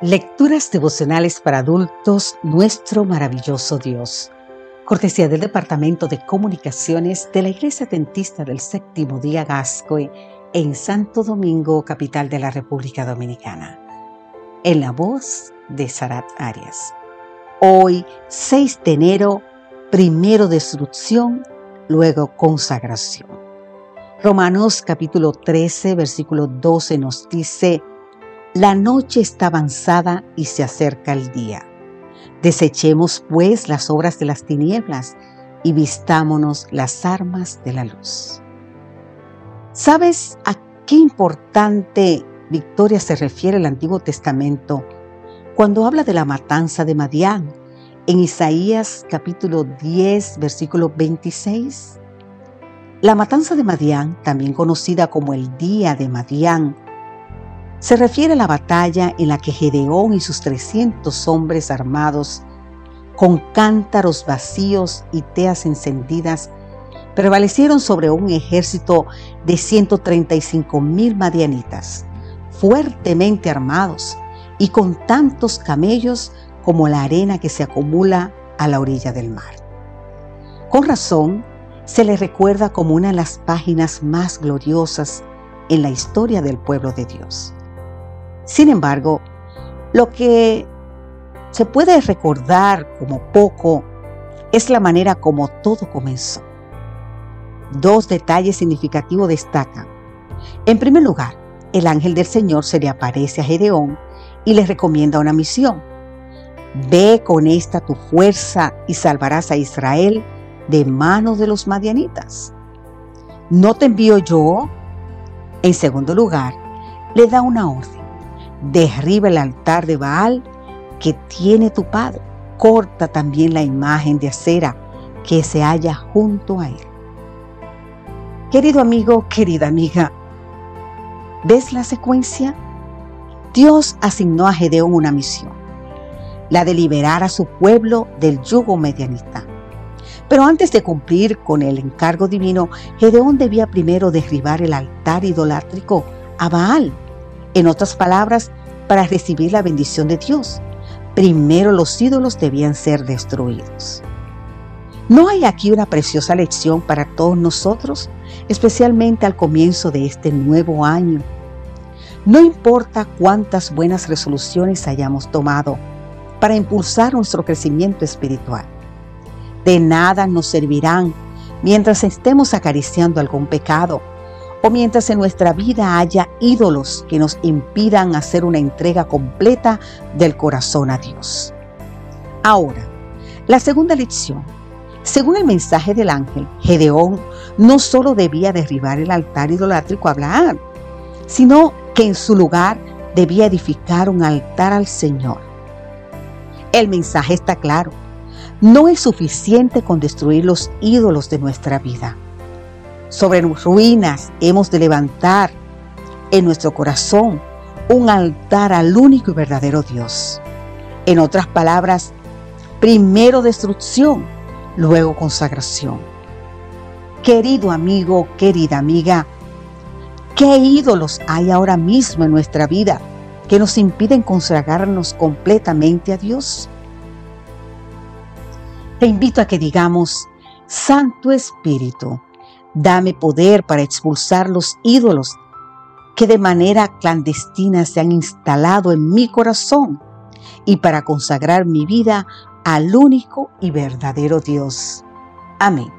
Lecturas devocionales para adultos, nuestro maravilloso Dios. Cortesía del Departamento de Comunicaciones de la Iglesia Dentista del Séptimo Día Gascoe en Santo Domingo, capital de la República Dominicana. En la voz de Sarat Arias. Hoy, 6 de enero, primero destrucción, luego consagración. Romanos capítulo 13, versículo 12 nos dice, la noche está avanzada y se acerca el día. Desechemos pues las obras de las tinieblas y vistámonos las armas de la luz. ¿Sabes a qué importante victoria se refiere el Antiguo Testamento cuando habla de la matanza de Madián en Isaías capítulo 10 versículo 26? La matanza de Madián, también conocida como el día de Madián, se refiere a la batalla en la que Gedeón y sus 300 hombres armados, con cántaros vacíos y teas encendidas, prevalecieron sobre un ejército de 135 mil madianitas, fuertemente armados y con tantos camellos como la arena que se acumula a la orilla del mar. Con razón, se le recuerda como una de las páginas más gloriosas en la historia del pueblo de Dios. Sin embargo, lo que se puede recordar como poco es la manera como todo comenzó. Dos detalles significativos destacan. En primer lugar, el ángel del Señor se le aparece a Gedeón y le recomienda una misión. Ve con esta tu fuerza y salvarás a Israel de manos de los madianitas. ¿No te envío yo? En segundo lugar, le da una orden derriba el altar de Baal que tiene tu padre. Corta también la imagen de acera que se halla junto a él. Querido amigo, querida amiga, ¿ves la secuencia? Dios asignó a Gedeón una misión, la de liberar a su pueblo del yugo medianista. Pero antes de cumplir con el encargo divino, Gedeón debía primero derribar el altar idolátrico a Baal en otras palabras, para recibir la bendición de Dios, primero los ídolos debían ser destruidos. ¿No hay aquí una preciosa lección para todos nosotros, especialmente al comienzo de este nuevo año? No importa cuántas buenas resoluciones hayamos tomado para impulsar nuestro crecimiento espiritual. De nada nos servirán mientras estemos acariciando algún pecado o mientras en nuestra vida haya ídolos que nos impidan hacer una entrega completa del corazón a Dios. Ahora, la segunda lección. Según el mensaje del ángel, Gedeón no solo debía derribar el altar idolátrico a Abraham, sino que en su lugar debía edificar un altar al Señor. El mensaje está claro. No es suficiente con destruir los ídolos de nuestra vida sobre ruinas hemos de levantar en nuestro corazón un altar al único y verdadero Dios. En otras palabras, primero destrucción, luego consagración. Querido amigo, querida amiga, ¿qué ídolos hay ahora mismo en nuestra vida que nos impiden consagrarnos completamente a Dios? Te invito a que digamos, Santo Espíritu, Dame poder para expulsar los ídolos que de manera clandestina se han instalado en mi corazón y para consagrar mi vida al único y verdadero Dios. Amén.